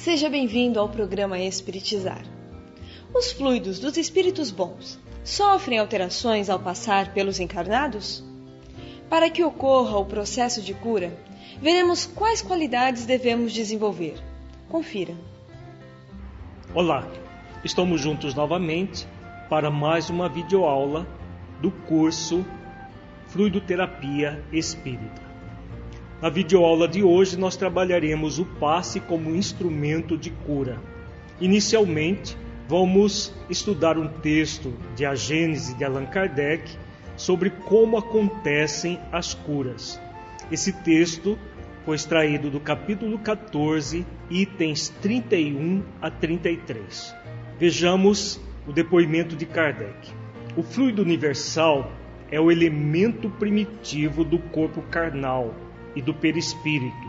Seja bem-vindo ao programa Espiritizar. Os fluidos dos espíritos bons sofrem alterações ao passar pelos encarnados? Para que ocorra o processo de cura, veremos quais qualidades devemos desenvolver. Confira. Olá, estamos juntos novamente para mais uma videoaula do curso Fluidoterapia Espírita. Na videoaula de hoje nós trabalharemos o passe como instrumento de cura. Inicialmente, vamos estudar um texto de A Gênese de Allan Kardec sobre como acontecem as curas. Esse texto foi extraído do capítulo 14, itens 31 a 33. Vejamos o depoimento de Kardec. O fluido universal é o elemento primitivo do corpo carnal e do perispírito,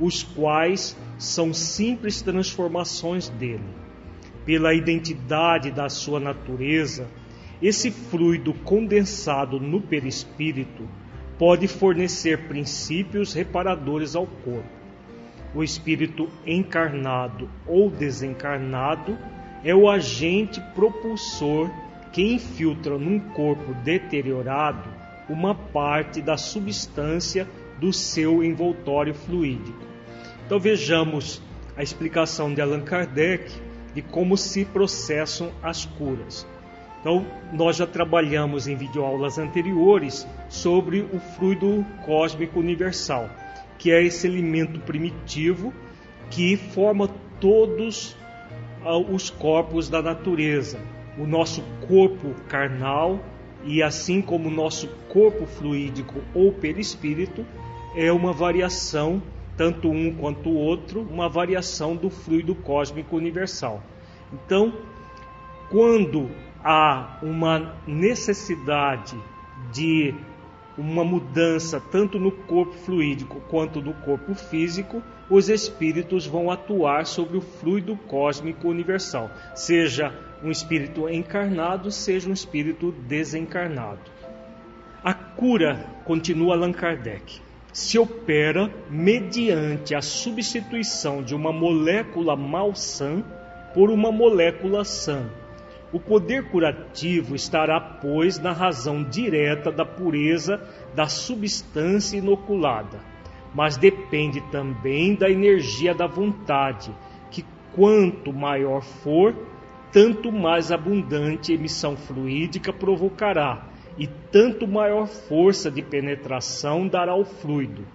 os quais são simples transformações dele. Pela identidade da sua natureza, esse fluido condensado no perispírito pode fornecer princípios reparadores ao corpo. O espírito encarnado ou desencarnado é o agente propulsor que infiltra num corpo deteriorado uma parte da substância do seu envoltório fluídico. Então vejamos a explicação de Allan Kardec de como se processam as curas. Então, nós já trabalhamos em videoaulas anteriores sobre o fluido cósmico universal, que é esse elemento primitivo que forma todos ah, os corpos da natureza. O nosso corpo carnal e assim como o nosso corpo fluídico ou perispírito é uma variação, tanto um quanto o outro, uma variação do fluido cósmico universal. Então, quando há uma necessidade de uma mudança tanto no corpo fluídico quanto no corpo físico, os espíritos vão atuar sobre o fluido cósmico universal, seja um espírito encarnado, seja um espírito desencarnado. A cura, continua Allan Kardec, se opera mediante a substituição de uma molécula malsã por uma molécula sã. O poder curativo estará, pois, na razão direta da pureza da substância inoculada, mas depende também da energia da vontade, que quanto maior for, tanto mais abundante emissão fluídica provocará e tanto maior força de penetração dará o fluido.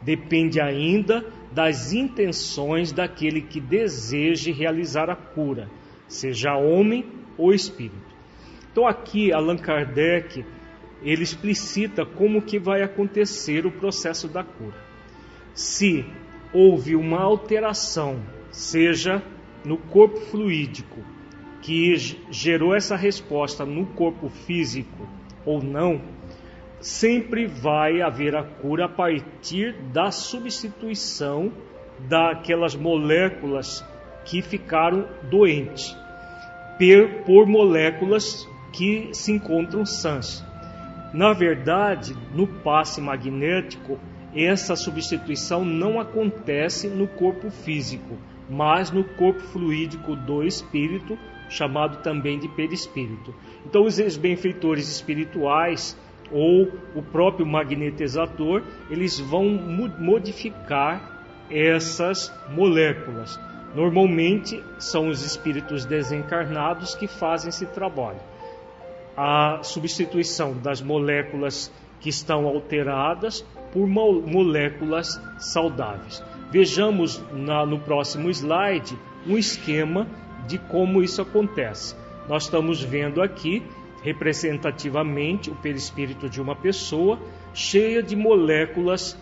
Depende ainda das intenções daquele que deseje realizar a cura, seja homem ou espírito. Então aqui Allan Kardec ele explicita como que vai acontecer o processo da cura. Se houve uma alteração, seja no corpo fluídico, que gerou essa resposta no corpo físico, ou não, sempre vai haver a cura a partir da substituição daquelas moléculas que ficaram doentes por moléculas que se encontram sãs. Na verdade, no passe magnético, essa substituição não acontece no corpo físico, mas no corpo fluídico do espírito, chamado também de perispírito. Então, os benfeitores espirituais ou o próprio magnetizador, eles vão modificar essas moléculas. Normalmente são os espíritos desencarnados que fazem esse trabalho. A substituição das moléculas que estão alteradas por moléculas saudáveis. Vejamos na, no próximo slide um esquema de como isso acontece. Nós estamos vendo aqui representativamente o perispírito de uma pessoa cheia de moléculas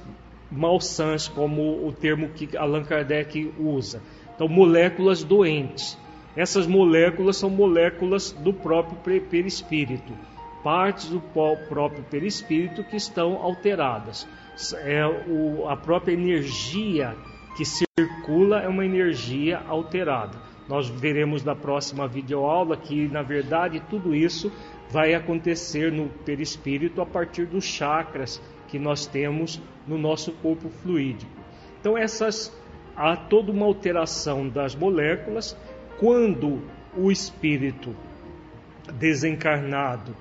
malsãs, como o termo que Allan Kardec usa. Então, moléculas doentes. Essas moléculas são moléculas do próprio perispírito, partes do próprio perispírito que estão alteradas. É a própria energia que circula é uma energia alterada. Nós veremos na próxima videoaula que, na verdade, tudo isso vai acontecer no perispírito a partir dos chakras que nós temos no nosso corpo fluídico. Então, essas há toda uma alteração das moléculas quando o espírito desencarnado,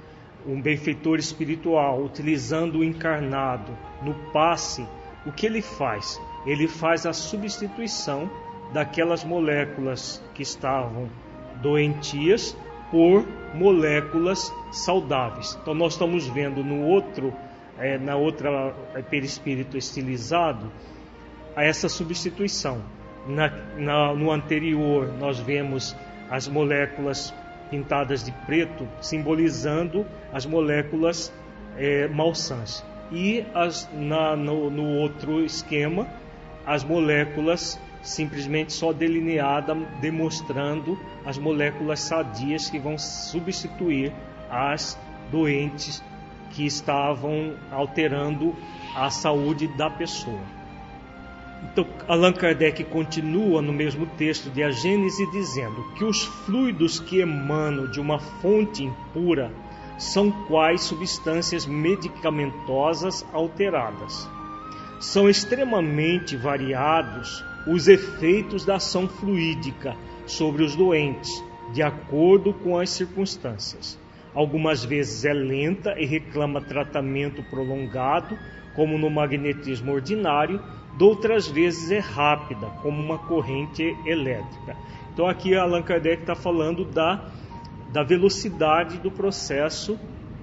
um benfeitor espiritual, utilizando o encarnado no passe, o que ele faz? Ele faz a substituição daquelas moléculas que estavam doentias por moléculas saudáveis. Então nós estamos vendo no outro, é, na outra é, perispírito estilizado, essa substituição. Na, na, no anterior nós vemos as moléculas pintadas de preto, simbolizando as moléculas é, malsãs. E as, na, no, no outro esquema, as moléculas simplesmente só delineada, demonstrando as moléculas sadias que vão substituir as doentes que estavam alterando a saúde da pessoa. Então, Allan Kardec continua no mesmo texto de A Gênese dizendo que os fluidos que emanam de uma fonte impura são quais substâncias medicamentosas alteradas. São extremamente variados os efeitos da ação fluídica sobre os doentes, de acordo com as circunstâncias. Algumas vezes é lenta e reclama tratamento prolongado, como no magnetismo ordinário, outras vezes é rápida, como uma corrente elétrica. Então aqui Allan Kardec está falando da, da velocidade do processo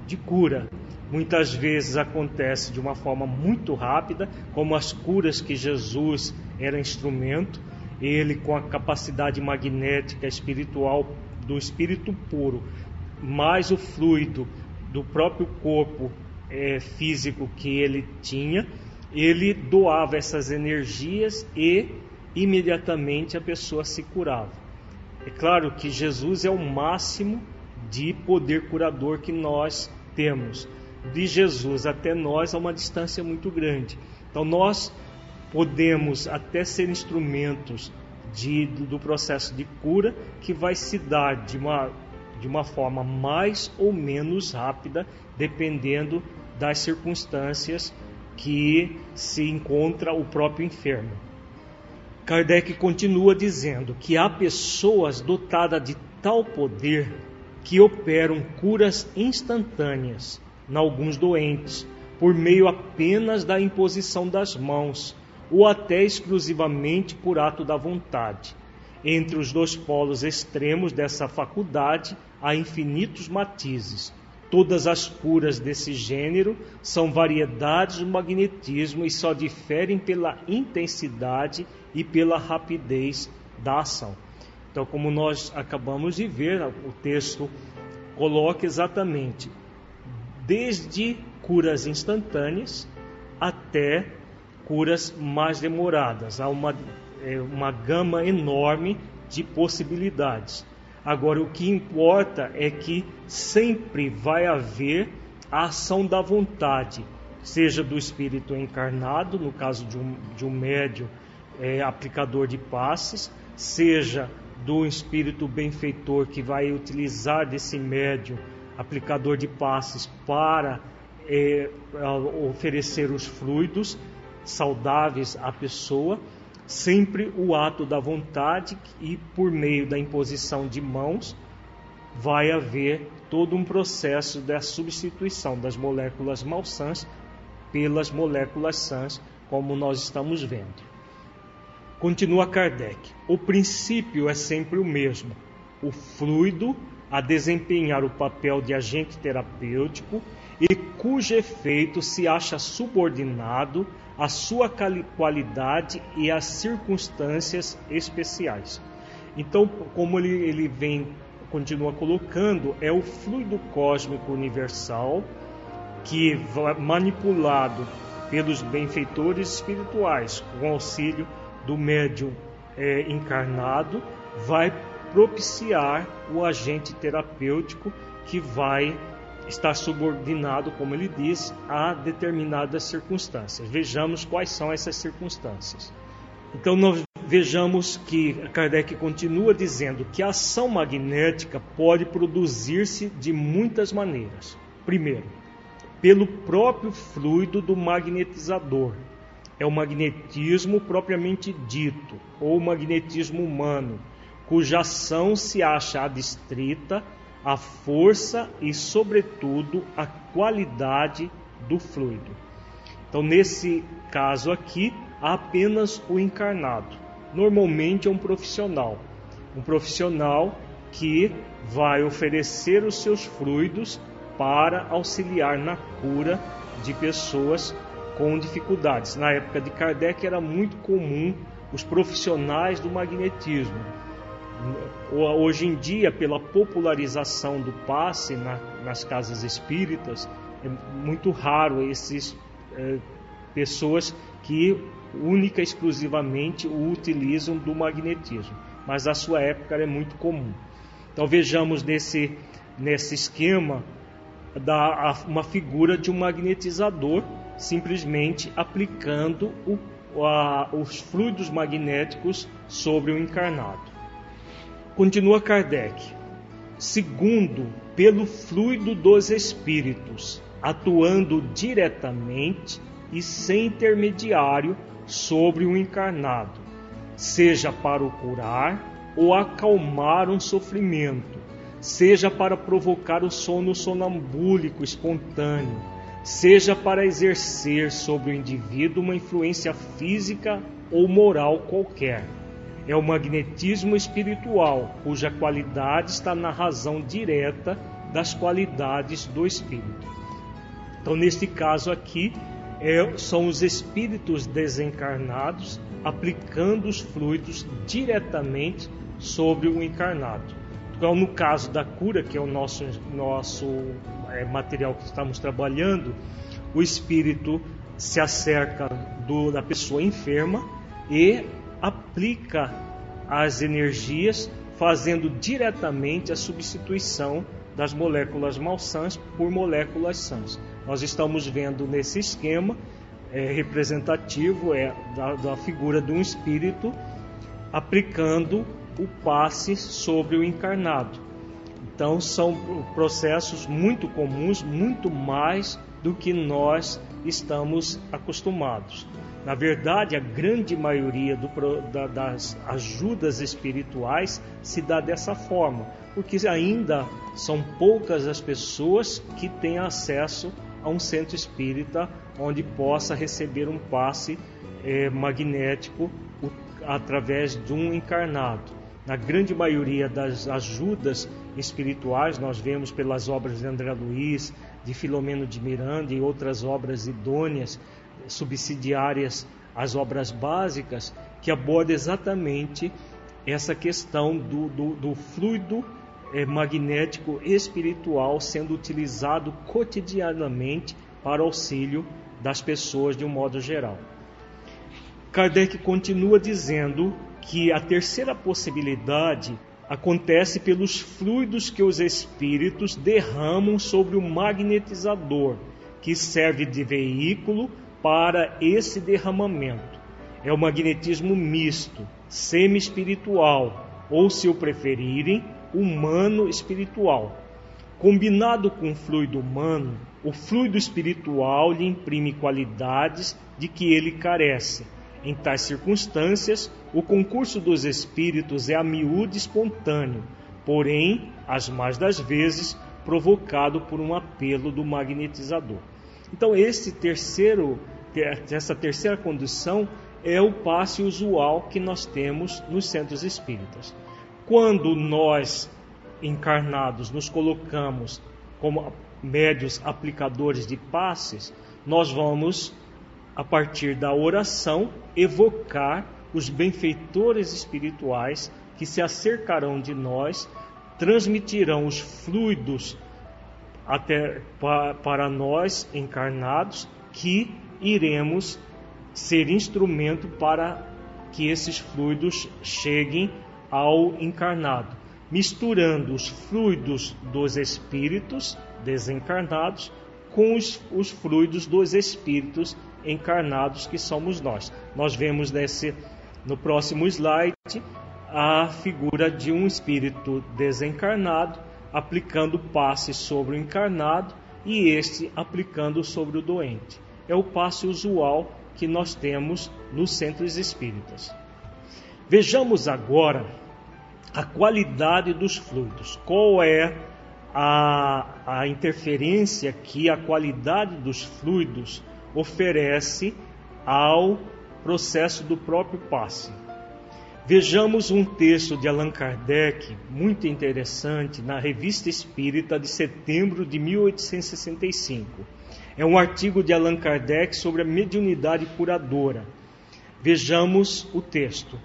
de cura. Muitas vezes acontece de uma forma muito rápida, como as curas que Jesus era instrumento, ele com a capacidade magnética espiritual do espírito puro, mais o fluido do próprio corpo é, físico que ele tinha, ele doava essas energias e imediatamente a pessoa se curava. É claro que Jesus é o máximo de poder curador que nós temos de Jesus até nós há uma distância muito grande. Então nós podemos até ser instrumentos de, do processo de cura que vai se dar de uma, de uma forma mais ou menos rápida, dependendo das circunstâncias que se encontra o próprio enfermo. Kardec continua dizendo que há pessoas dotadas de tal poder que operam curas instantâneas em alguns doentes, por meio apenas da imposição das mãos, ou até exclusivamente por ato da vontade. Entre os dois polos extremos dessa faculdade há infinitos matizes. Todas as curas desse gênero são variedades do magnetismo e só diferem pela intensidade e pela rapidez da ação. Então, como nós acabamos de ver, o texto coloca exatamente desde curas instantâneas até curas mais demoradas. Há uma, é, uma gama enorme de possibilidades. Agora, o que importa é que sempre vai haver a ação da vontade, seja do espírito encarnado, no caso de um, de um médio é, aplicador de passes, seja do espírito benfeitor que vai utilizar desse médio aplicador de passes para é, oferecer os fluidos saudáveis à pessoa, sempre o ato da vontade e por meio da imposição de mãos vai haver todo um processo da substituição das moléculas malsãs pelas moléculas sãs, como nós estamos vendo. Continua Kardec: o princípio é sempre o mesmo. O fluido a desempenhar o papel de agente terapêutico e cujo efeito se acha subordinado à sua qualidade e às circunstâncias especiais. Então, como ele, ele vem, continua colocando, é o fluido cósmico universal que, manipulado pelos benfeitores espirituais, com auxílio do médium é, encarnado, vai propiciar o agente terapêutico que vai estar subordinado, como ele diz, a determinadas circunstâncias. Vejamos quais são essas circunstâncias. Então, nós vejamos que Kardec continua dizendo que a ação magnética pode produzir-se de muitas maneiras. Primeiro, pelo próprio fluido do magnetizador. é o magnetismo propriamente dito, ou magnetismo humano, cuja ação se acha adstrita à força e, sobretudo, à qualidade do fluido. Então, nesse caso aqui, há apenas o encarnado. Normalmente é um profissional, um profissional que vai oferecer os seus fluidos para auxiliar na cura de pessoas com dificuldades. Na época de Kardec era muito comum os profissionais do magnetismo. Hoje em dia, pela popularização do passe na, nas casas espíritas, é muito raro esses é, pessoas que única e exclusivamente o utilizam do magnetismo. Mas na sua época era muito comum. Então vejamos nesse, nesse esquema da, uma figura de um magnetizador simplesmente aplicando o, a, os fluidos magnéticos sobre o encarnado. Continua Kardec. Segundo, pelo fluido dos espíritos, atuando diretamente e sem intermediário sobre o encarnado, seja para o curar ou acalmar um sofrimento, seja para provocar o sono sonambúlico espontâneo, seja para exercer sobre o indivíduo uma influência física ou moral qualquer. É o magnetismo espiritual, cuja qualidade está na razão direta das qualidades do espírito. Então, neste caso aqui, é, são os espíritos desencarnados aplicando os fluidos diretamente sobre o encarnado. Então, no caso da cura, que é o nosso, nosso é, material que estamos trabalhando, o espírito se acerca do, da pessoa enferma e aplica as energias, fazendo diretamente a substituição das moléculas malsãs por moléculas sãs. Nós estamos vendo nesse esquema é, representativo é, da, da figura de um espírito aplicando o passe sobre o encarnado. Então são processos muito comuns, muito mais do que nós estamos acostumados. Na verdade, a grande maioria do, da, das ajudas espirituais se dá dessa forma, porque ainda são poucas as pessoas que têm acesso a um centro espírita onde possa receber um passe é, magnético através de um encarnado. Na grande maioria das ajudas espirituais, nós vemos pelas obras de André Luiz, de Filomeno de Miranda e outras obras idôneas, subsidiárias às obras básicas, que aborda exatamente essa questão do, do, do fluido é, magnético espiritual sendo utilizado cotidianamente para auxílio das pessoas de um modo geral. Kardec continua dizendo que a terceira possibilidade acontece pelos fluidos que os espíritos derramam sobre o magnetizador, que serve de veículo para esse derramamento. É o magnetismo misto, semi-espiritual, ou, se o preferirem, humano-espiritual. Combinado com o fluido humano, o fluido espiritual lhe imprime qualidades de que ele carece em tais circunstâncias, o concurso dos espíritos é a miúde espontâneo, porém, as mais das vezes, provocado por um apelo do magnetizador. Então, esse terceiro, essa terceira condição é o passe usual que nós temos nos centros espíritas. Quando nós, encarnados, nos colocamos como médios aplicadores de passes, nós vamos a partir da oração, evocar os benfeitores espirituais que se acercarão de nós, transmitirão os fluidos até para nós encarnados, que iremos ser instrumento para que esses fluidos cheguem ao encarnado, misturando os fluidos dos espíritos desencarnados com os, os fluidos dos espíritos encarnados que somos nós. Nós vemos nesse no próximo slide a figura de um espírito desencarnado aplicando passe sobre o encarnado e este aplicando sobre o doente. É o passe usual que nós temos nos centros espíritas. Vejamos agora a qualidade dos fluidos. Qual é a, a interferência que a qualidade dos fluidos oferece ao processo do próprio passe? Vejamos um texto de Allan Kardec muito interessante na Revista Espírita de setembro de 1865. É um artigo de Allan Kardec sobre a mediunidade curadora. Vejamos o texto.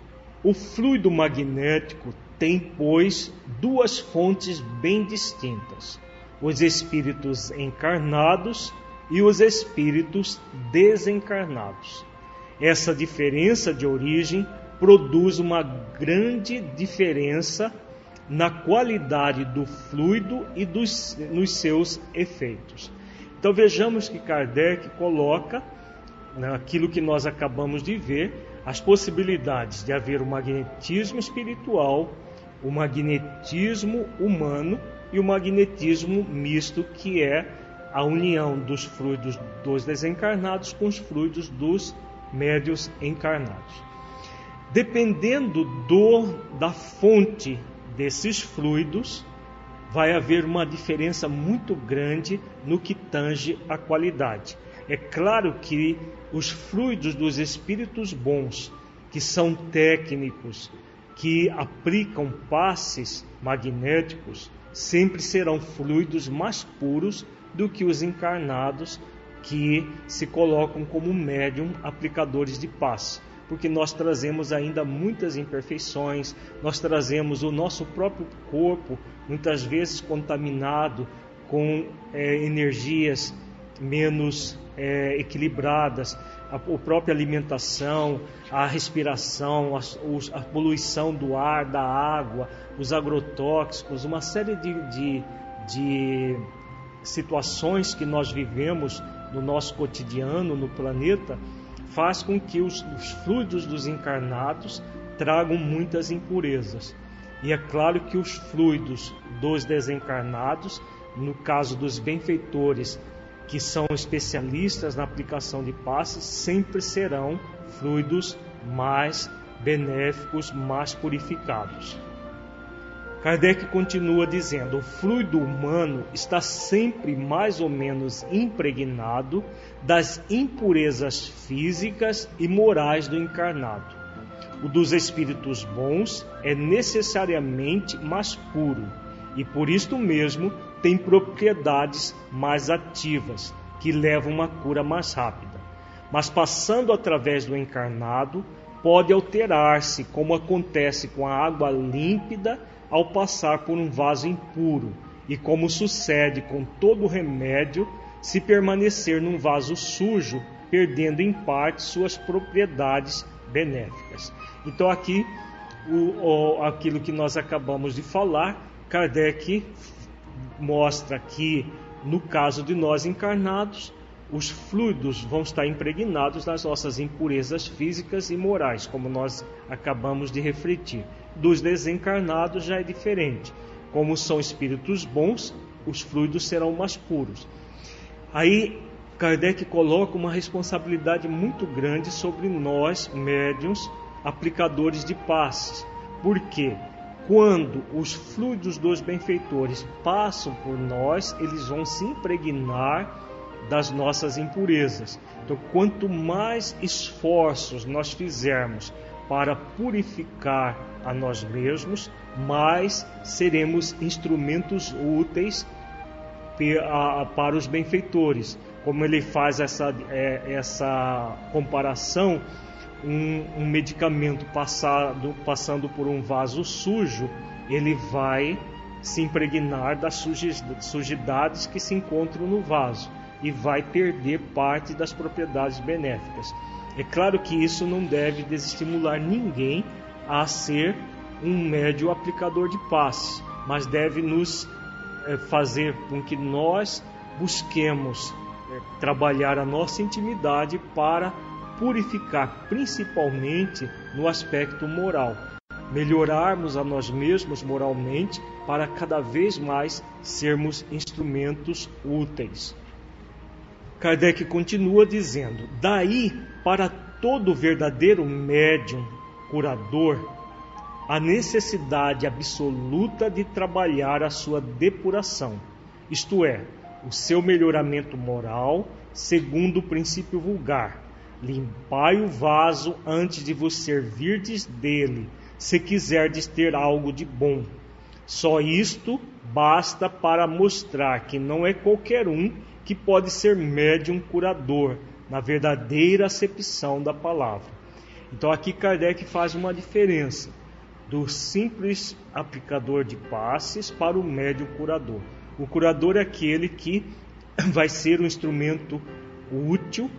O fluido magnético tem, pois, duas fontes bem distintas: os espíritos encarnados e os espíritos desencarnados. Essa diferença de origem produz uma grande diferença na qualidade do fluido e dos, nos seus efeitos. Então vejamos que Kardec coloca naquilo que nós acabamos de ver as possibilidades de haver o magnetismo espiritual, o magnetismo humano e o magnetismo misto, que é a união dos fluidos dos desencarnados com os fluidos dos médios encarnados. Dependendo do, da fonte desses fluidos, vai haver uma diferença muito grande no que tange a qualidade. É claro que os fluidos dos espíritos bons, que são técnicos, que aplicam passes magnéticos, sempre serão fluidos mais puros do que os encarnados que se colocam como médium aplicadores de passe porque nós trazemos ainda muitas imperfeições, nós trazemos o nosso próprio corpo, muitas vezes contaminado com é, energias menos é, equilibradas, a, a, própria alimentação, a respiração, a, a, poluição do ar, da água, os agrotóxicos, uma série de, de, de situações que nós vivemos no nosso cotidiano, no planeta, faz com que os, os fluidos dos encarnados tragam muitas impurezas. E é claro que os fluidos dos desencarnados, no caso dos benfeitores, que são especialistas na aplicação de passes, sempre serão fluidos mais benéficos, mais purificados. Kardec continua dizendo: o fluido humano está sempre mais ou menos impregnado das impurezas físicas e morais do encarnado. O dos espíritos bons é necessariamente mais puro e por isto mesmo tem propriedades mais ativas que levam uma cura mais rápida. Mas passando através do encarnado, pode alterar-se, como acontece com a água límpida ao passar por um vaso impuro, e como sucede com todo remédio, se permanecer num vaso sujo, perdendo em parte suas propriedades benéficas. Então, aqui, o, o, aquilo que nós acabamos de falar, Kardec mostra que, no caso de nós encarnados, os fluidos vão estar impregnados nas nossas impurezas físicas e morais, como nós acabamos de refletir. Dos desencarnados já é diferente. Como são espíritos bons, os fluidos serão mais puros. Aí Kardec coloca uma responsabilidade muito grande sobre nós, médiums, aplicadores de passes. Porque quando os fluidos dos benfeitores passam por nós, eles vão se impregnar das nossas impurezas. Então, quanto mais esforços nós fizermos para purificar a nós mesmos, mais seremos instrumentos úteis para os benfeitores. Como ele faz essa, é, essa comparação, um, um medicamento passado, passando por um vaso sujo, ele vai se impregnar das sujidades que se encontram no vaso e vai perder parte das propriedades benéficas. É claro que isso não deve desestimular ninguém a ser um médio aplicador de paz, mas deve nos é, fazer com que nós busquemos é, trabalhar a nossa intimidade para purificar, principalmente no aspecto moral, melhorarmos a nós mesmos moralmente para cada vez mais sermos instrumentos úteis. Kardec continua dizendo: daí para todo verdadeiro médium curador, a necessidade absoluta de trabalhar a sua depuração, isto é, o seu melhoramento moral, segundo o princípio vulgar. Limpai o vaso antes de vos servirdes dele, se quiserdes ter algo de bom. Só isto basta para mostrar que não é qualquer um que pode ser médium curador, na verdadeira acepção da palavra. Então aqui Kardec faz uma diferença do simples aplicador de passes para o médium curador. O curador é aquele que vai ser um instrumento útil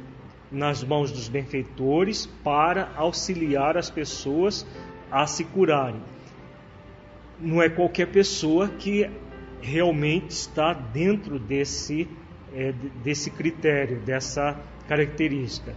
nas mãos dos benfeitores para auxiliar as pessoas a se curarem. Não é qualquer pessoa que realmente está dentro desse, é, desse critério, dessa característica,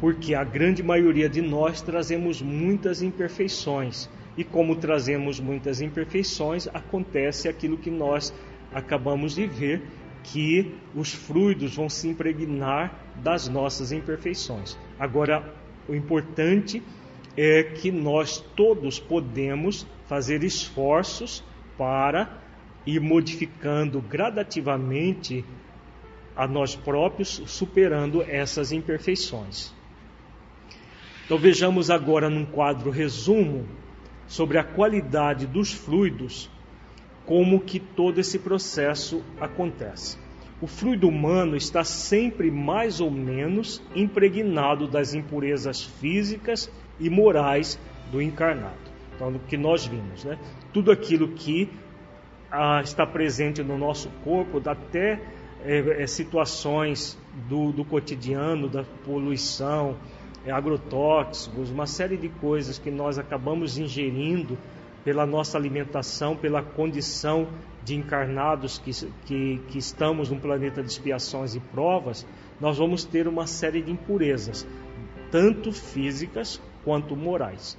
porque a grande maioria de nós trazemos muitas imperfeições e como trazemos muitas imperfeições, acontece aquilo que nós acabamos de ver, que os fluidos vão se impregnar das nossas imperfeições. Agora, o importante é que nós todos podemos fazer esforços para ir modificando gradativamente a nós próprios, superando essas imperfeições. Então vejamos agora num quadro resumo sobre a qualidade dos fluidos, como que todo esse processo acontece. O fluido humano está sempre mais ou menos impregnado das impurezas físicas e morais do encarnado. Então, o que nós vimos, né? Tudo aquilo que ah, está presente no nosso corpo, até é, é, situações do, do cotidiano, da poluição, é, agrotóxicos, uma série de coisas que nós acabamos ingerindo pela nossa alimentação, pela condição de encarnados que, que, que estamos num planeta de expiações e provas, nós vamos ter uma série de impurezas, tanto físicas quanto morais.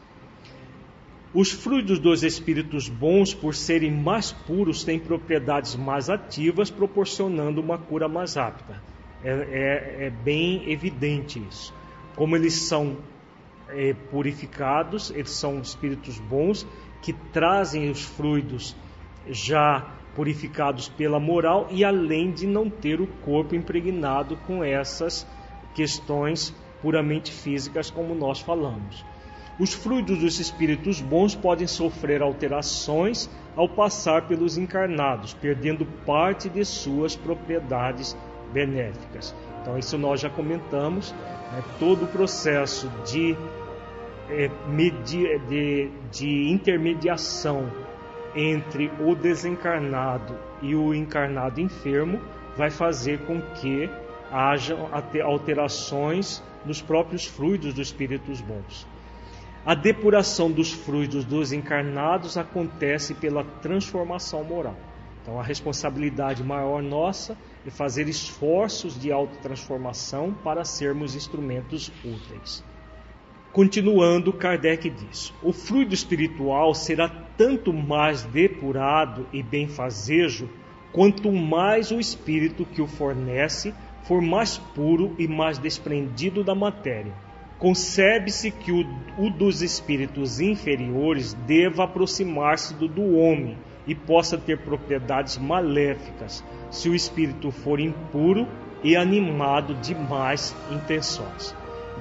Os frutos dos espíritos bons, por serem mais puros, têm propriedades mais ativas, proporcionando uma cura mais rápida. É, é, é bem evidente isso como eles são é, purificados, eles são espíritos bons que trazem os fluidos já purificados pela moral e além de não ter o corpo impregnado com essas questões puramente físicas como nós falamos. Os fluidos dos espíritos bons podem sofrer alterações ao passar pelos encarnados, perdendo parte de suas propriedades benéficas. Então, isso nós já comentamos né, todo o processo de, é, medi, de, de intermediação entre o desencarnado e o encarnado enfermo vai fazer com que hajam alterações nos próprios fluidos dos espíritos bons. A depuração dos fluidos dos encarnados acontece pela transformação moral. Então, a responsabilidade maior nossa é fazer esforços de autotransformação para sermos instrumentos úteis. Continuando, Kardec diz: o fluido espiritual será tanto mais depurado e benfazejo, quanto mais o espírito que o fornece for mais puro e mais desprendido da matéria. Concebe-se que o, o dos espíritos inferiores deva aproximar-se do do homem e possa ter propriedades maléficas se o espírito for impuro e animado de más intenções.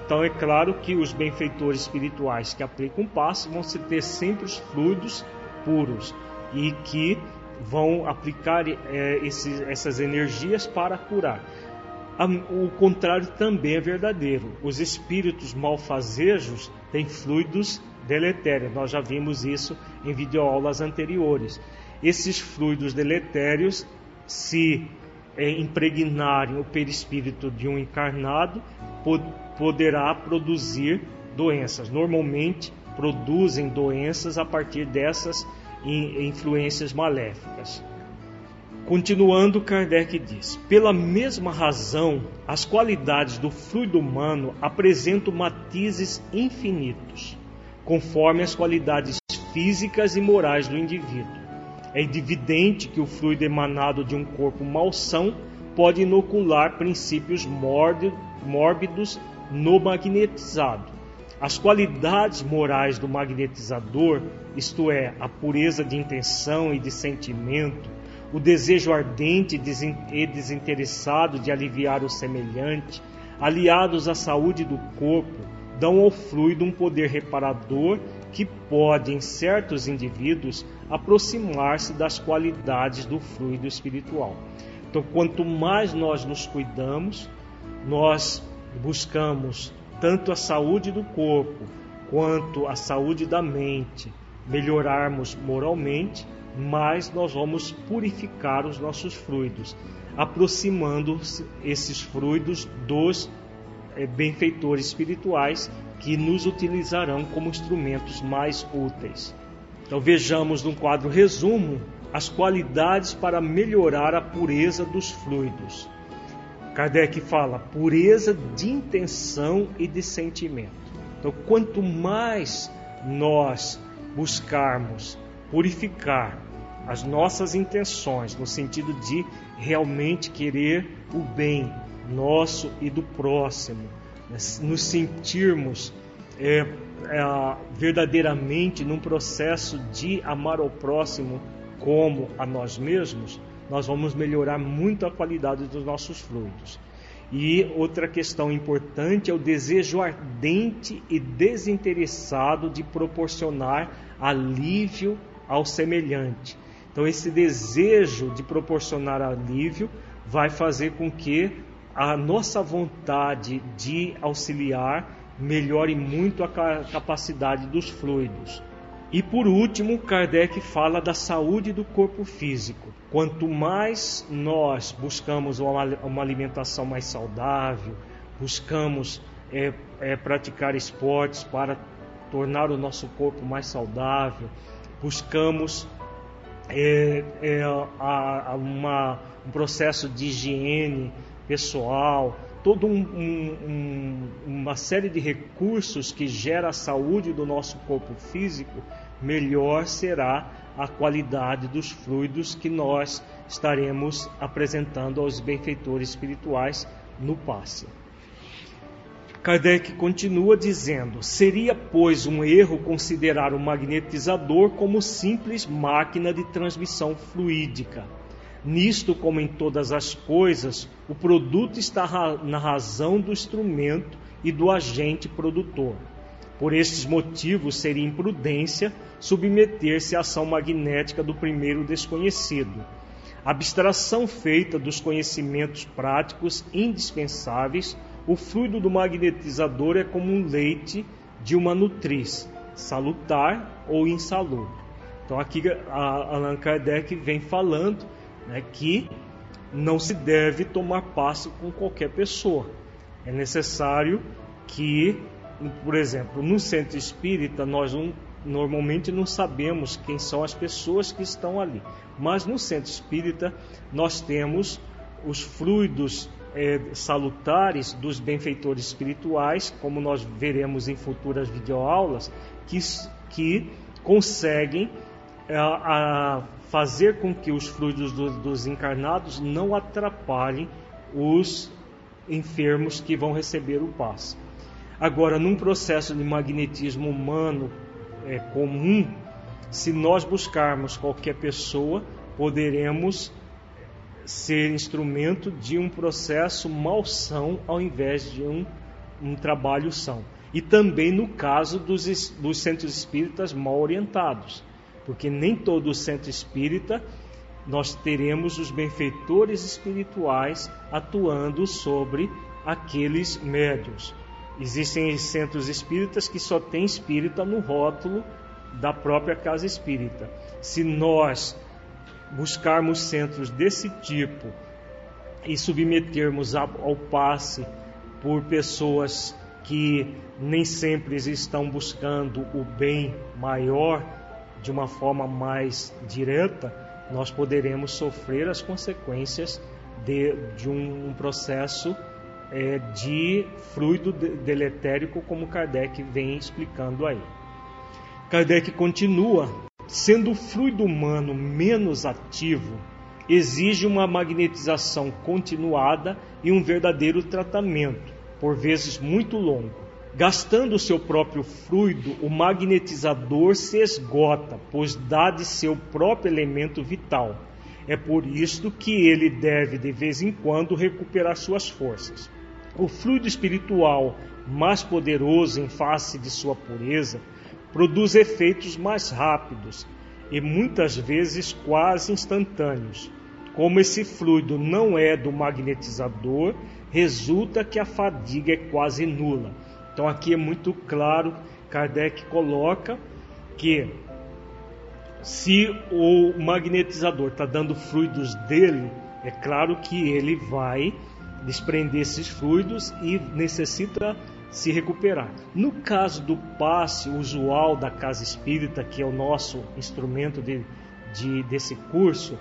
Então é claro que os benfeitores espirituais que aplicam passe vão se ter sempre os fluidos puros e que vão aplicar é, esses, essas energias para curar. O contrário também é verdadeiro. Os espíritos malfazejos têm fluidos deletérios. Nós já vimos isso em videoaulas anteriores. Esses fluidos deletérios, se é, impregnarem o perispírito de um encarnado, pod poderá produzir doenças. Normalmente produzem doenças a partir dessas influências maléficas. Continuando, Kardec diz: pela mesma razão, as qualidades do fluido humano apresentam matizes infinitos, conforme as qualidades físicas e morais do indivíduo. É evidente que o fluido emanado de um corpo malsão pode inocular princípios mórbidos no magnetizado. As qualidades morais do magnetizador, isto é, a pureza de intenção e de sentimento, o desejo ardente e desinteressado de aliviar o semelhante, aliados à saúde do corpo, dão ao fluido um poder reparador que pode, em certos indivíduos, aproximar-se das qualidades do fluido espiritual. Então, quanto mais nós nos cuidamos, nós buscamos tanto a saúde do corpo quanto a saúde da mente, melhorarmos moralmente, mais nós vamos purificar os nossos fluidos, aproximando esses fluidos dos é, benfeitores espirituais que nos utilizarão como instrumentos mais úteis. Então vejamos num quadro resumo as qualidades para melhorar a pureza dos fluidos. Kardec fala pureza de intenção e de sentimento. Então, quanto mais nós buscarmos purificar as nossas intenções, no sentido de realmente querer o bem nosso e do próximo, né? nos sentirmos é, é, verdadeiramente num processo de amar ao próximo como a nós mesmos, nós vamos melhorar muito a qualidade dos nossos fluidos. E outra questão importante é o desejo ardente e desinteressado de proporcionar alívio ao semelhante. Então, esse desejo de proporcionar alívio vai fazer com que a nossa vontade de auxiliar melhore muito a capacidade dos fluidos. E por último, Kardec fala da saúde do corpo físico. Quanto mais nós buscamos uma alimentação mais saudável, buscamos é, é, praticar esportes para tornar o nosso corpo mais saudável, buscamos é, é a, a uma, um processo de higiene pessoal, toda um, um, uma série de recursos que gera a saúde do nosso corpo físico, melhor será a qualidade dos fluidos que nós estaremos apresentando aos benfeitores espirituais no passe. Kardec continua dizendo: seria, pois, um erro considerar o magnetizador como simples máquina de transmissão fluídica. Nisto, como em todas as coisas, o produto está na razão do instrumento e do agente produtor. Por estes motivos, seria imprudência submeter-se à ação magnética do primeiro desconhecido. Abstração feita dos conhecimentos práticos indispensáveis, o fluido do magnetizador é como um leite de uma nutriz, salutar ou insalubre. Então aqui Allan Kardec vem falando né, que não se deve tomar passe com qualquer pessoa. É necessário que por exemplo, no centro espírita, nós normalmente não sabemos quem são as pessoas que estão ali, mas no centro espírita nós temos os fluidos é, salutares dos benfeitores espirituais, como nós veremos em futuras videoaulas, que, que conseguem é, a fazer com que os fluidos do, dos encarnados não atrapalhem os enfermos que vão receber o passe. Agora, num processo de magnetismo humano é, comum, se nós buscarmos qualquer pessoa, poderemos ser instrumento de um processo malsão ao invés de um, um trabalho são. E também no caso dos, dos centros espíritas mal orientados, porque nem todo centro espírita nós teremos os benfeitores espirituais atuando sobre aqueles médios. Existem centros espíritas que só tem espírita no rótulo da própria casa espírita. Se nós buscarmos centros desse tipo e submetermos ao passe por pessoas que nem sempre estão buscando o bem maior de uma forma mais direta, nós poderemos sofrer as consequências de, de um processo é, de fluido deletérico, como Kardec vem explicando aí. Kardec continua: sendo o fluido humano menos ativo, exige uma magnetização continuada e um verdadeiro tratamento, por vezes muito longo. Gastando seu próprio fluido, o magnetizador se esgota, pois dá de seu próprio elemento vital. É por isto que ele deve, de vez em quando, recuperar suas forças. O fluido espiritual, mais poderoso em face de sua pureza, produz efeitos mais rápidos e muitas vezes quase instantâneos. Como esse fluido não é do magnetizador, resulta que a fadiga é quase nula. Então aqui é muito claro, Kardec coloca que se o magnetizador está dando fluidos dele, é claro que ele vai desprender esses fluidos e necessita se recuperar. No caso do passe usual da casa espírita, que é o nosso instrumento de, de, desse curso,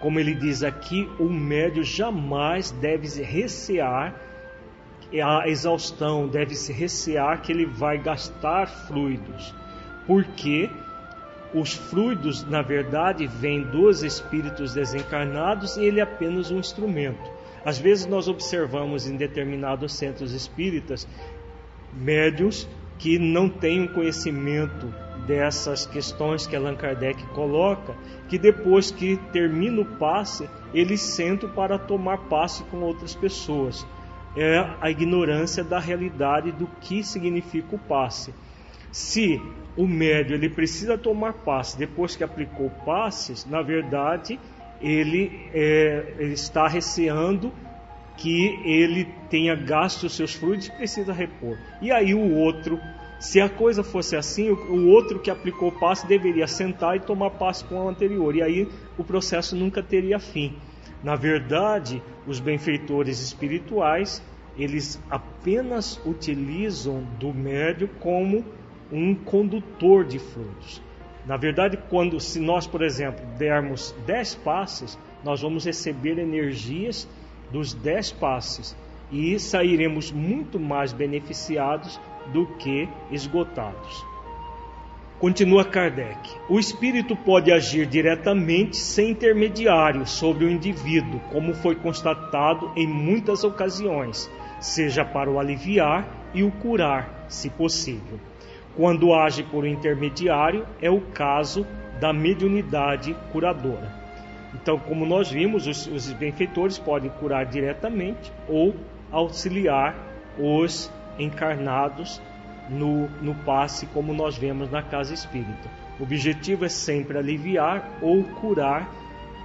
como ele diz aqui, o médio jamais deve recear a exaustão, deve se recear que ele vai gastar fluidos, porque os fluidos, na verdade, vêm dos espíritos desencarnados e ele é apenas um instrumento. Às vezes nós observamos em determinados centros espíritas médios que não têm um conhecimento dessas questões que Allan Kardec coloca, que depois que termina o passe, eles sentam para tomar passe com outras pessoas. É a ignorância da realidade do que significa o passe. Se o médio ele precisa tomar passe depois que aplicou passes, na verdade ele, é, ele está receando que ele tenha gasto os seus fluidos e precisa repor. E aí o outro, se a coisa fosse assim, o outro que aplicou o passe deveria sentar e tomar passe com o anterior. E aí o processo nunca teria fim. Na verdade, os benfeitores espirituais, eles apenas utilizam do médio como um condutor de fluidos. Na verdade, quando se nós, por exemplo, dermos 10 passes, nós vamos receber energias dos dez passes e sairemos muito mais beneficiados do que esgotados. Continua Kardec. O espírito pode agir diretamente sem intermediário sobre o indivíduo, como foi constatado em muitas ocasiões, seja para o aliviar e o curar, se possível. Quando age por intermediário, é o caso da mediunidade curadora. Então, como nós vimos, os, os benfeitores podem curar diretamente ou auxiliar os encarnados no, no passe, como nós vemos na casa espírita. O objetivo é sempre aliviar ou curar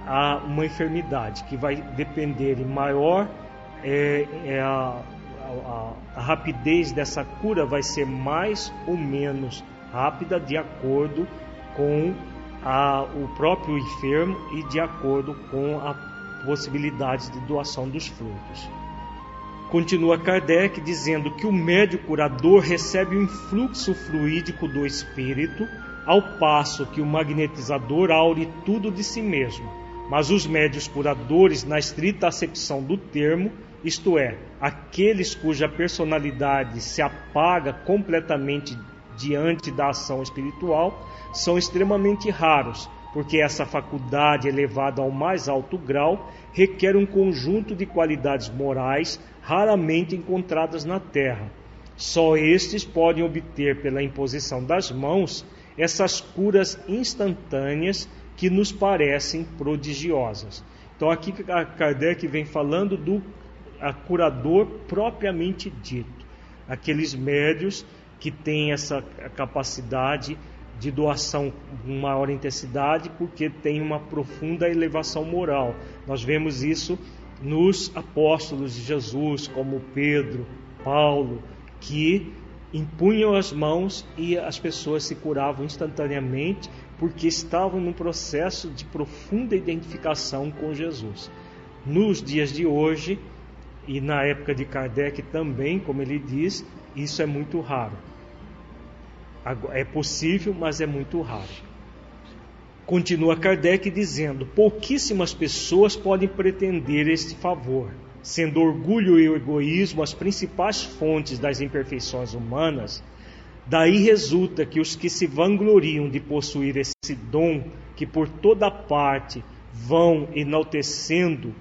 a, uma enfermidade, que vai depender em maior é, é a, a, a rapidez dessa cura vai ser mais ou menos rápida de acordo com a, o próprio enfermo e de acordo com a possibilidade de doação dos fluidos. Continua Kardec dizendo que o médio curador recebe o influxo fluídico do espírito, ao passo que o magnetizador aure tudo de si mesmo. Mas os médios curadores, na estrita acepção do termo, isto é, aqueles cuja personalidade se apaga completamente diante da ação espiritual, são extremamente raros, porque essa faculdade elevada ao mais alto grau requer um conjunto de qualidades morais raramente encontradas na Terra. Só estes podem obter, pela imposição das mãos, essas curas instantâneas que nos parecem prodigiosas. Então, aqui Kardec vem falando do curador propriamente dito, aqueles médios que têm essa capacidade de doação com maior intensidade, porque tem uma profunda elevação moral. Nós vemos isso nos apóstolos de Jesus, como Pedro, Paulo, que impunham as mãos e as pessoas se curavam instantaneamente, porque estavam num processo de profunda identificação com Jesus. Nos dias de hoje, e na época de Kardec também, como ele diz, isso é muito raro. É possível, mas é muito raro. Continua Kardec dizendo: pouquíssimas pessoas podem pretender este favor, sendo orgulho e egoísmo as principais fontes das imperfeições humanas. Daí resulta que os que se vangloriam de possuir esse dom, que por toda parte vão enaltecendo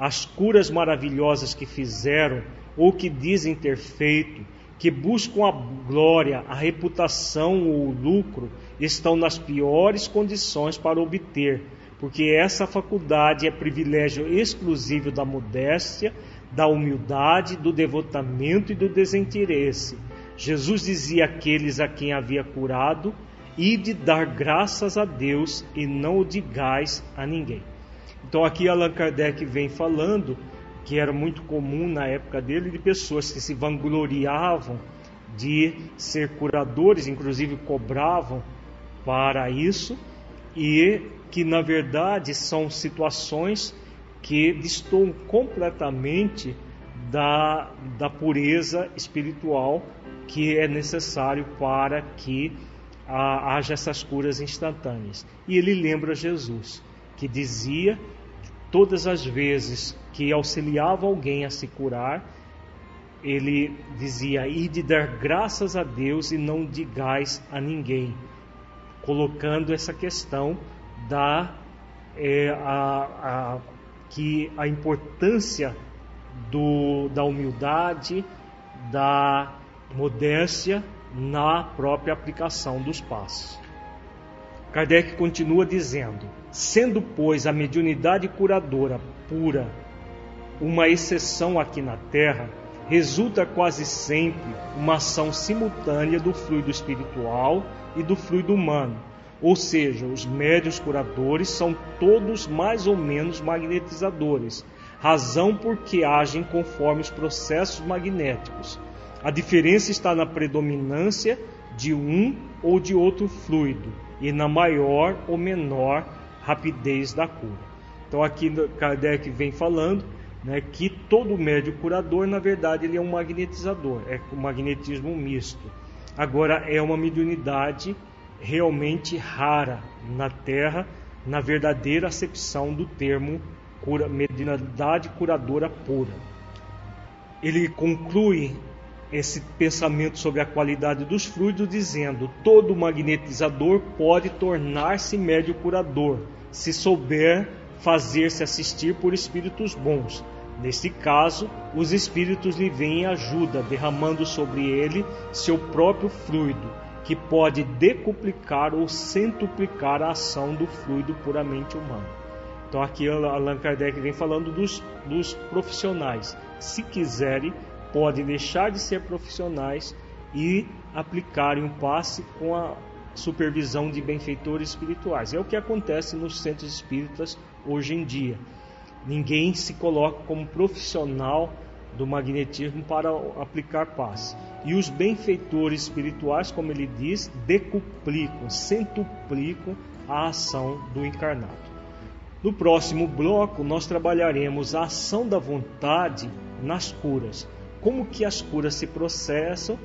as curas maravilhosas que fizeram, ou que dizem ter feito, que buscam a glória, a reputação ou o lucro, estão nas piores condições para obter, porque essa faculdade é privilégio exclusivo da modéstia, da humildade, do devotamento e do desinteresse. Jesus dizia àqueles a quem havia curado: e de dar graças a Deus e não o digais a ninguém. Então aqui Allan Kardec vem falando que era muito comum na época dele de pessoas que se vangloriavam de ser curadores, inclusive cobravam para isso, e que na verdade são situações que destoam completamente da, da pureza espiritual que é necessário para que ah, haja essas curas instantâneas. E ele lembra Jesus, que dizia que todas as vezes que auxiliava alguém a se curar, ele dizia: e de dar graças a Deus e não digais a ninguém, colocando essa questão da é, a, a, que a importância do, da humildade, da modéstia na própria aplicação dos passos. Kardec continua dizendo: sendo, pois, a mediunidade curadora pura uma exceção aqui na Terra, resulta quase sempre uma ação simultânea do fluido espiritual e do fluido humano. Ou seja, os médios curadores são todos mais ou menos magnetizadores, razão porque agem conforme os processos magnéticos a diferença está na predominância de um ou de outro fluido e na maior ou menor rapidez da cura. Então aqui Kardec vem falando né, que todo médio curador, na verdade, ele é um magnetizador, é um magnetismo misto. Agora é uma mediunidade realmente rara na Terra, na verdadeira acepção do termo cura, mediunidade curadora pura. Ele conclui esse pensamento sobre a qualidade dos fluidos, dizendo: todo magnetizador pode tornar-se médio curador, se souber fazer-se assistir por espíritos bons. Neste caso, os espíritos lhe vêm em ajuda, derramando sobre ele seu próprio fluido, que pode decuplicar ou centuplicar a ação do fluido puramente humano. Então, aqui Allan Kardec vem falando dos, dos profissionais. Se quiserem, podem deixar de ser profissionais e aplicarem um passe com a supervisão de benfeitores espirituais. É o que acontece nos centros espíritas hoje em dia. Ninguém se coloca como profissional do magnetismo para aplicar passe. E os benfeitores espirituais, como ele diz, decuplicam, centuplicam a ação do encarnado. No próximo bloco, nós trabalharemos a ação da vontade nas curas como que as curas se processam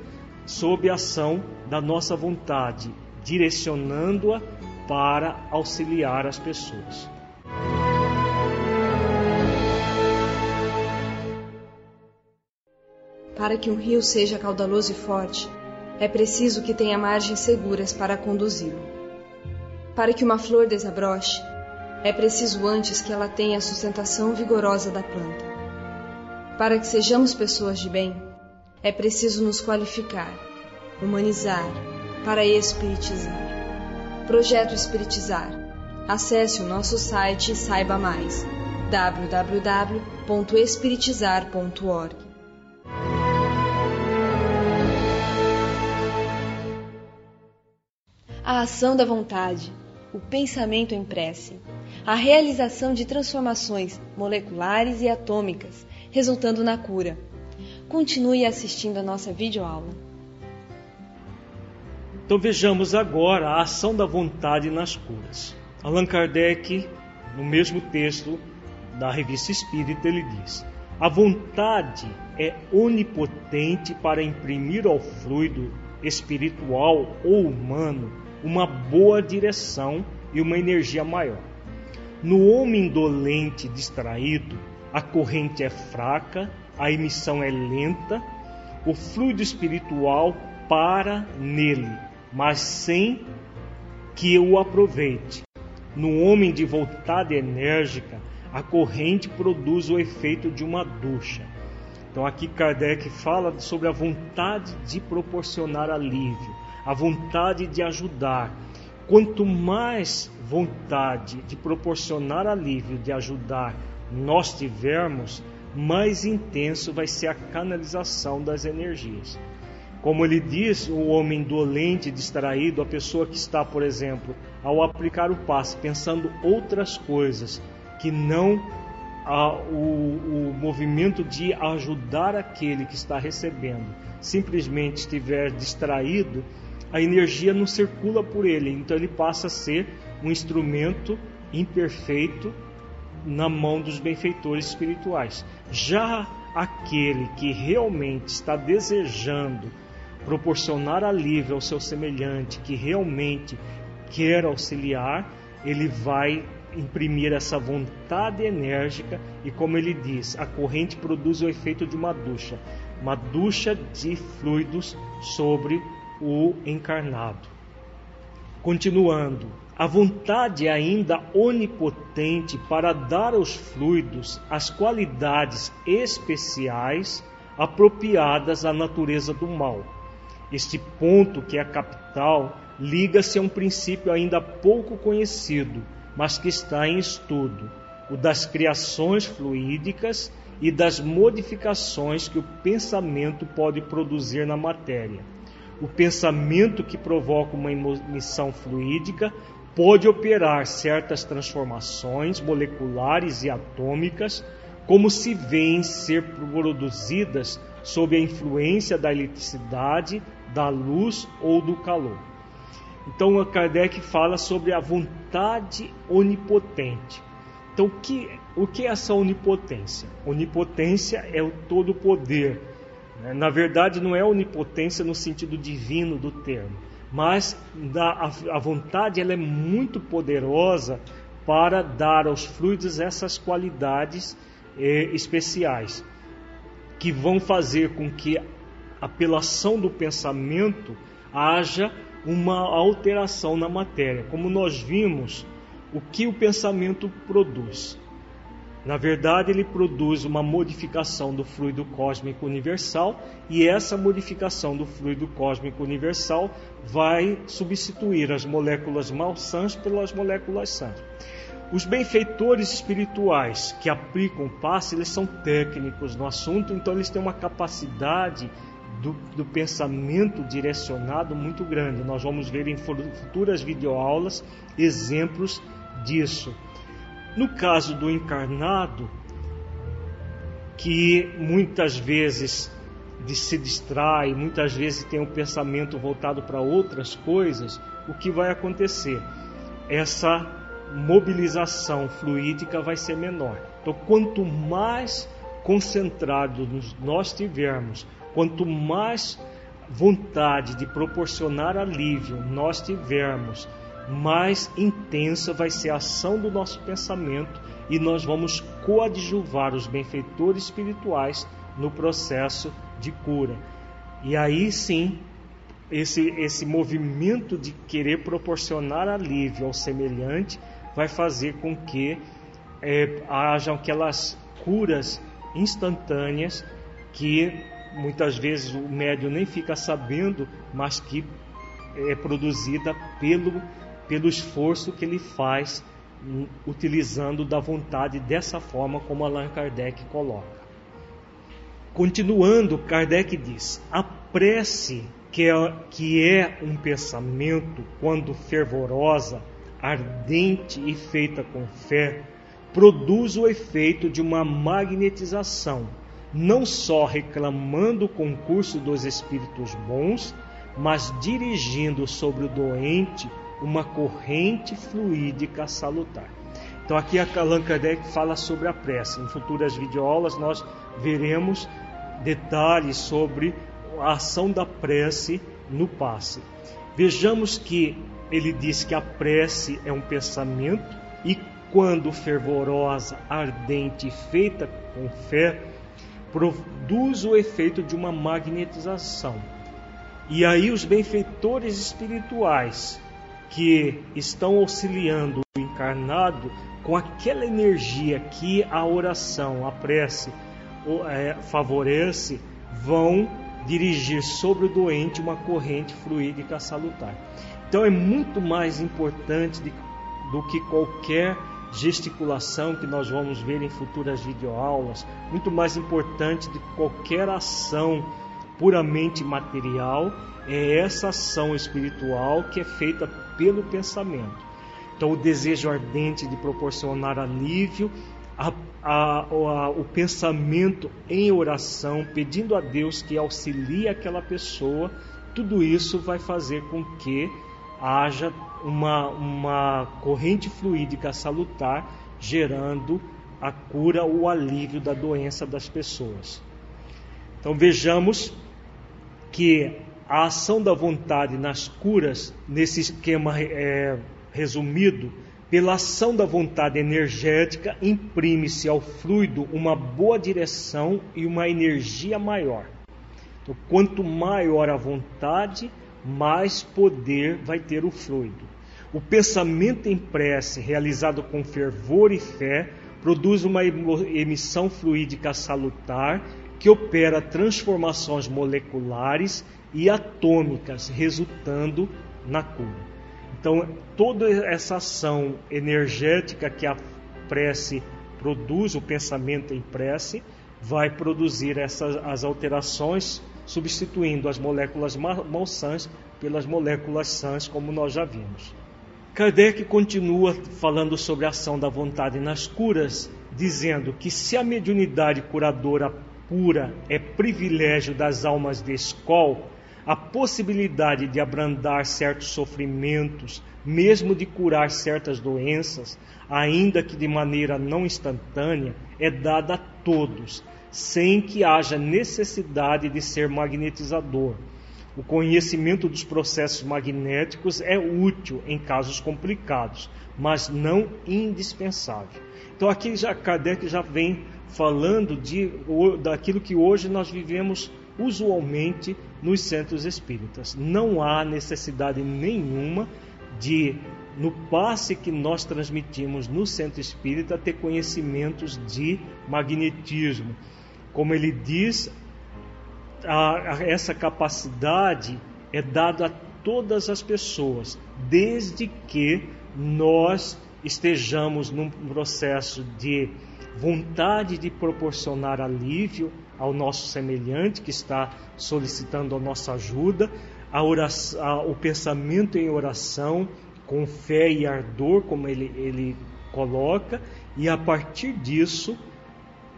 sob a ação da nossa vontade, direcionando-a para auxiliar as pessoas. Para que um rio seja caudaloso e forte, é preciso que tenha margens seguras para conduzi-lo. Para que uma flor desabroche, é preciso antes que ela tenha a sustentação vigorosa da planta. Para que sejamos pessoas de bem, é preciso nos qualificar, humanizar, para espiritizar. Projeto Espiritizar. Acesse o nosso site e saiba mais. www.espiritizar.org A ação da vontade, o pensamento em prece, a realização de transformações moleculares e atômicas resultando na cura. Continue assistindo a nossa videoaula. Então vejamos agora a ação da vontade nas curas. Allan Kardec, no mesmo texto da Revista Espírita, ele diz: A vontade é onipotente para imprimir ao fluido espiritual ou humano uma boa direção e uma energia maior. No homem dolente, distraído, a corrente é fraca, a emissão é lenta, o fluido espiritual para nele, mas sem que o aproveite. No homem de vontade enérgica, a corrente produz o efeito de uma ducha. Então aqui Kardec fala sobre a vontade de proporcionar alívio, a vontade de ajudar. Quanto mais vontade de proporcionar alívio, de ajudar nós tivermos, mais intenso vai ser a canalização das energias. Como ele diz, o homem dolente, distraído, a pessoa que está, por exemplo, ao aplicar o passe, pensando outras coisas que não a, o, o movimento de ajudar aquele que está recebendo simplesmente estiver distraído, a energia não circula por ele, então ele passa a ser um instrumento imperfeito na mão dos benfeitores espirituais. Já aquele que realmente está desejando proporcionar alívio ao seu semelhante, que realmente quer auxiliar, ele vai imprimir essa vontade enérgica e, como ele diz, a corrente produz o efeito de uma ducha uma ducha de fluidos sobre o encarnado. Continuando, a vontade é ainda onipotente para dar aos fluidos as qualidades especiais apropriadas à natureza do mal. Este ponto, que é a capital, liga-se a um princípio ainda pouco conhecido, mas que está em estudo, o das criações fluídicas e das modificações que o pensamento pode produzir na matéria. O pensamento que provoca uma emissão fluídica pode operar certas transformações moleculares e atômicas, como se vêem ser produzidas sob a influência da eletricidade, da luz ou do calor. Então, Kardec fala sobre a vontade onipotente. Então, o que, o que é essa onipotência? Onipotência é o todo poder. Né? Na verdade, não é onipotência no sentido divino do termo, mas a, a vontade ela é muito poderosa para dar aos fluidos essas qualidades eh, especiais que vão fazer com que, pela ação do pensamento, haja uma alteração na matéria. Como nós vimos, o que o pensamento produz? Na verdade, ele produz uma modificação do fluido cósmico universal e essa modificação do fluido cósmico universal vai substituir as moléculas malsãs pelas moléculas sãs. Os benfeitores espirituais que aplicam o passe, eles são técnicos no assunto, então eles têm uma capacidade do, do, pensamento direcionado muito grande. Nós vamos ver em futuras videoaulas exemplos disso. No caso do encarnado, que muitas vezes se distrai, muitas vezes tem um pensamento voltado para outras coisas, o que vai acontecer? Essa mobilização fluídica vai ser menor. Então, quanto mais concentrados nós tivermos Quanto mais vontade de proporcionar alívio nós tivermos, mais intensa vai ser a ação do nosso pensamento e nós vamos coadjuvar os benfeitores espirituais no processo de cura. E aí sim, esse, esse movimento de querer proporcionar alívio ao semelhante vai fazer com que é, hajam aquelas curas instantâneas que muitas vezes o médium nem fica sabendo, mas que é produzida pelo, pelo esforço que ele faz hum, utilizando da vontade dessa forma como Allan Kardec coloca. Continuando, Kardec diz: a prece, que é, que é um pensamento, quando fervorosa, ardente e feita com fé, produz o efeito de uma magnetização não só reclamando o concurso dos espíritos bons, mas dirigindo sobre o doente uma corrente fluídica salutar. Então aqui a Allan Kardec fala sobre a prece. Em futuras videoaulas nós veremos detalhes sobre a ação da prece no passe. Vejamos que ele diz que a prece é um pensamento e quando fervorosa, ardente e feita com fé, produz o efeito de uma magnetização. E aí os benfeitores espirituais que estão auxiliando o encarnado com aquela energia que a oração, a prece é, favorece vão dirigir sobre o doente uma corrente fluídica salutar. Então é muito mais importante do que qualquer gesticulação que nós vamos ver em futuras videoaulas, muito mais importante de qualquer ação puramente material, é essa ação espiritual que é feita pelo pensamento. Então, o desejo ardente de proporcionar alívio, a, a, a, o pensamento em oração, pedindo a Deus que auxilie aquela pessoa, tudo isso vai fazer com que haja uma, uma corrente fluídica salutar, gerando a cura ou alívio da doença das pessoas. Então vejamos que a ação da vontade nas curas, nesse esquema é, resumido, pela ação da vontade energética, imprime-se ao fluido uma boa direção e uma energia maior. Então, quanto maior a vontade, mais poder vai ter o fluido. O pensamento em prece, realizado com fervor e fé, produz uma emissão fluídica salutar que opera transformações moleculares e atômicas, resultando na cura. Então, toda essa ação energética que a prece produz, o pensamento em prece, vai produzir essas as alterações, substituindo as moléculas malsãs pelas moléculas sãs, como nós já vimos. Kardec continua falando sobre a ação da vontade nas curas, dizendo que se a mediunidade curadora pura é privilégio das almas de escola, a possibilidade de abrandar certos sofrimentos, mesmo de curar certas doenças, ainda que de maneira não instantânea, é dada a todos, sem que haja necessidade de ser magnetizador. O conhecimento dos processos magnéticos é útil em casos complicados, mas não indispensável. Então aqui já Kardec já vem falando de, daquilo que hoje nós vivemos usualmente nos centros espíritas. Não há necessidade nenhuma de, no passe que nós transmitimos no centro espírita, ter conhecimentos de magnetismo. Como ele diz, a, a, essa capacidade é dada a todas as pessoas, desde que nós estejamos num processo de vontade de proporcionar alívio ao nosso semelhante que está solicitando a nossa ajuda, a oração, a, o pensamento em oração com fé e ardor, como ele, ele coloca, e a partir disso,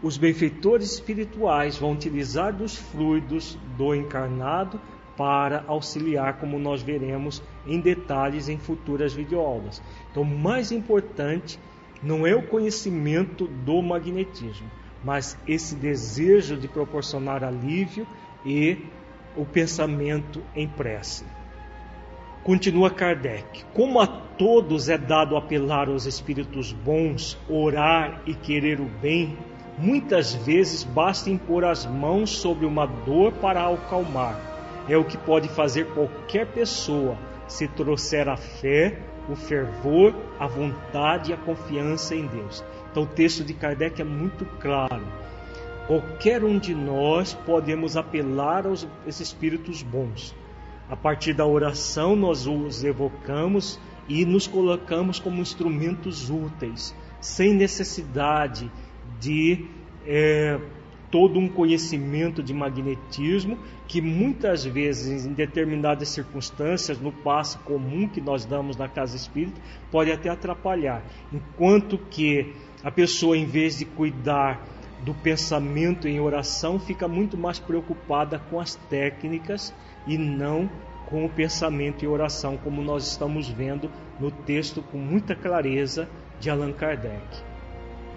os benfeitores espirituais vão utilizar dos fluidos do encarnado para auxiliar, como nós veremos em detalhes em futuras videoaulas. Então, o mais importante não é o conhecimento do magnetismo, mas esse desejo de proporcionar alívio e o pensamento em prece. Continua Kardec: Como a todos é dado apelar aos espíritos bons, orar e querer o bem, muitas vezes basta impor as mãos sobre uma dor para acalmar. É o que pode fazer qualquer pessoa se trouxer a fé, o fervor, a vontade e a confiança em Deus. Então o texto de Kardec é muito claro. Qualquer um de nós podemos apelar aos espíritos bons. A partir da oração, nós os evocamos e nos colocamos como instrumentos úteis, sem necessidade de é, todo um conhecimento de magnetismo que muitas vezes, em determinadas circunstâncias, no passo comum que nós damos na casa espírita, pode até atrapalhar. Enquanto que a pessoa, em vez de cuidar do pensamento em oração, fica muito mais preocupada com as técnicas e não com o pensamento em oração, como nós estamos vendo no texto com muita clareza de Allan Kardec.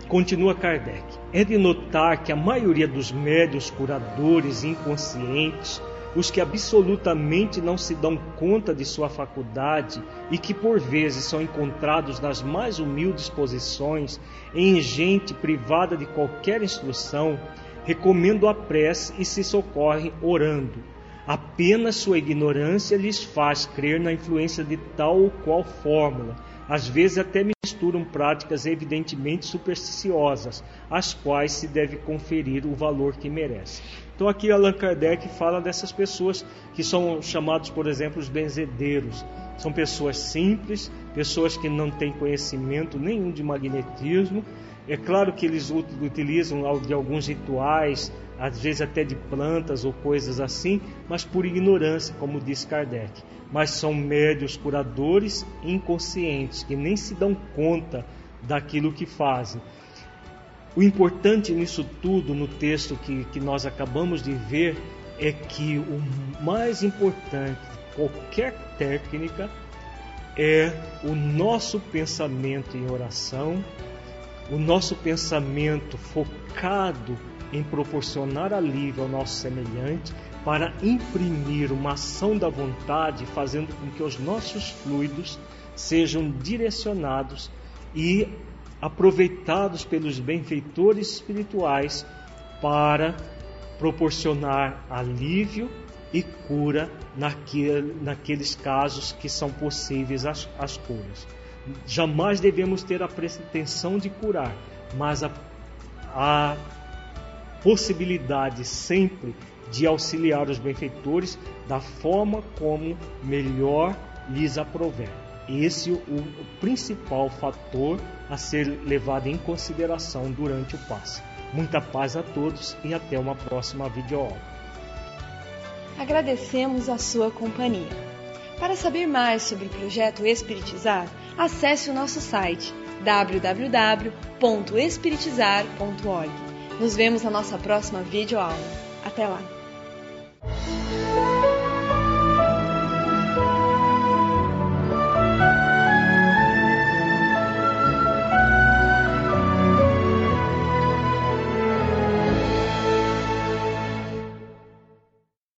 Continua Kardec. É de notar que a maioria dos médios curadores inconscientes os que absolutamente não se dão conta de sua faculdade e que por vezes são encontrados nas mais humildes posições, em gente privada de qualquer instrução, recomendo a prece e se socorrem orando. Apenas sua ignorância lhes faz crer na influência de tal ou qual fórmula, às vezes até misturam práticas evidentemente supersticiosas, às quais se deve conferir o valor que merece. Então aqui Allan Kardec fala dessas pessoas que são chamados, por exemplo, os benzedeiros. São pessoas simples, pessoas que não têm conhecimento nenhum de magnetismo. É claro que eles utilizam de alguns rituais, às vezes até de plantas ou coisas assim, mas por ignorância, como diz Kardec mas são médios curadores inconscientes que nem se dão conta daquilo que fazem. O importante nisso tudo, no texto que, que nós acabamos de ver, é que o mais importante de qualquer técnica é o nosso pensamento em oração, o nosso pensamento focado em proporcionar alívio ao nosso semelhante, para imprimir uma ação da vontade, fazendo com que os nossos fluidos sejam direcionados e aproveitados pelos benfeitores espirituais para proporcionar alívio e cura naquele, naqueles casos que são possíveis as, as curas. Jamais devemos ter a pretensão de curar, mas a, a possibilidade sempre de auxiliar os benfeitores da forma como melhor lhes aprover. Esse é o principal fator a ser levado em consideração durante o passe. Muita paz a todos e até uma próxima videoaula. Agradecemos a sua companhia. Para saber mais sobre o projeto Espiritizar, acesse o nosso site www.espiritizar.org. Nos vemos na nossa próxima videoaula. Até lá!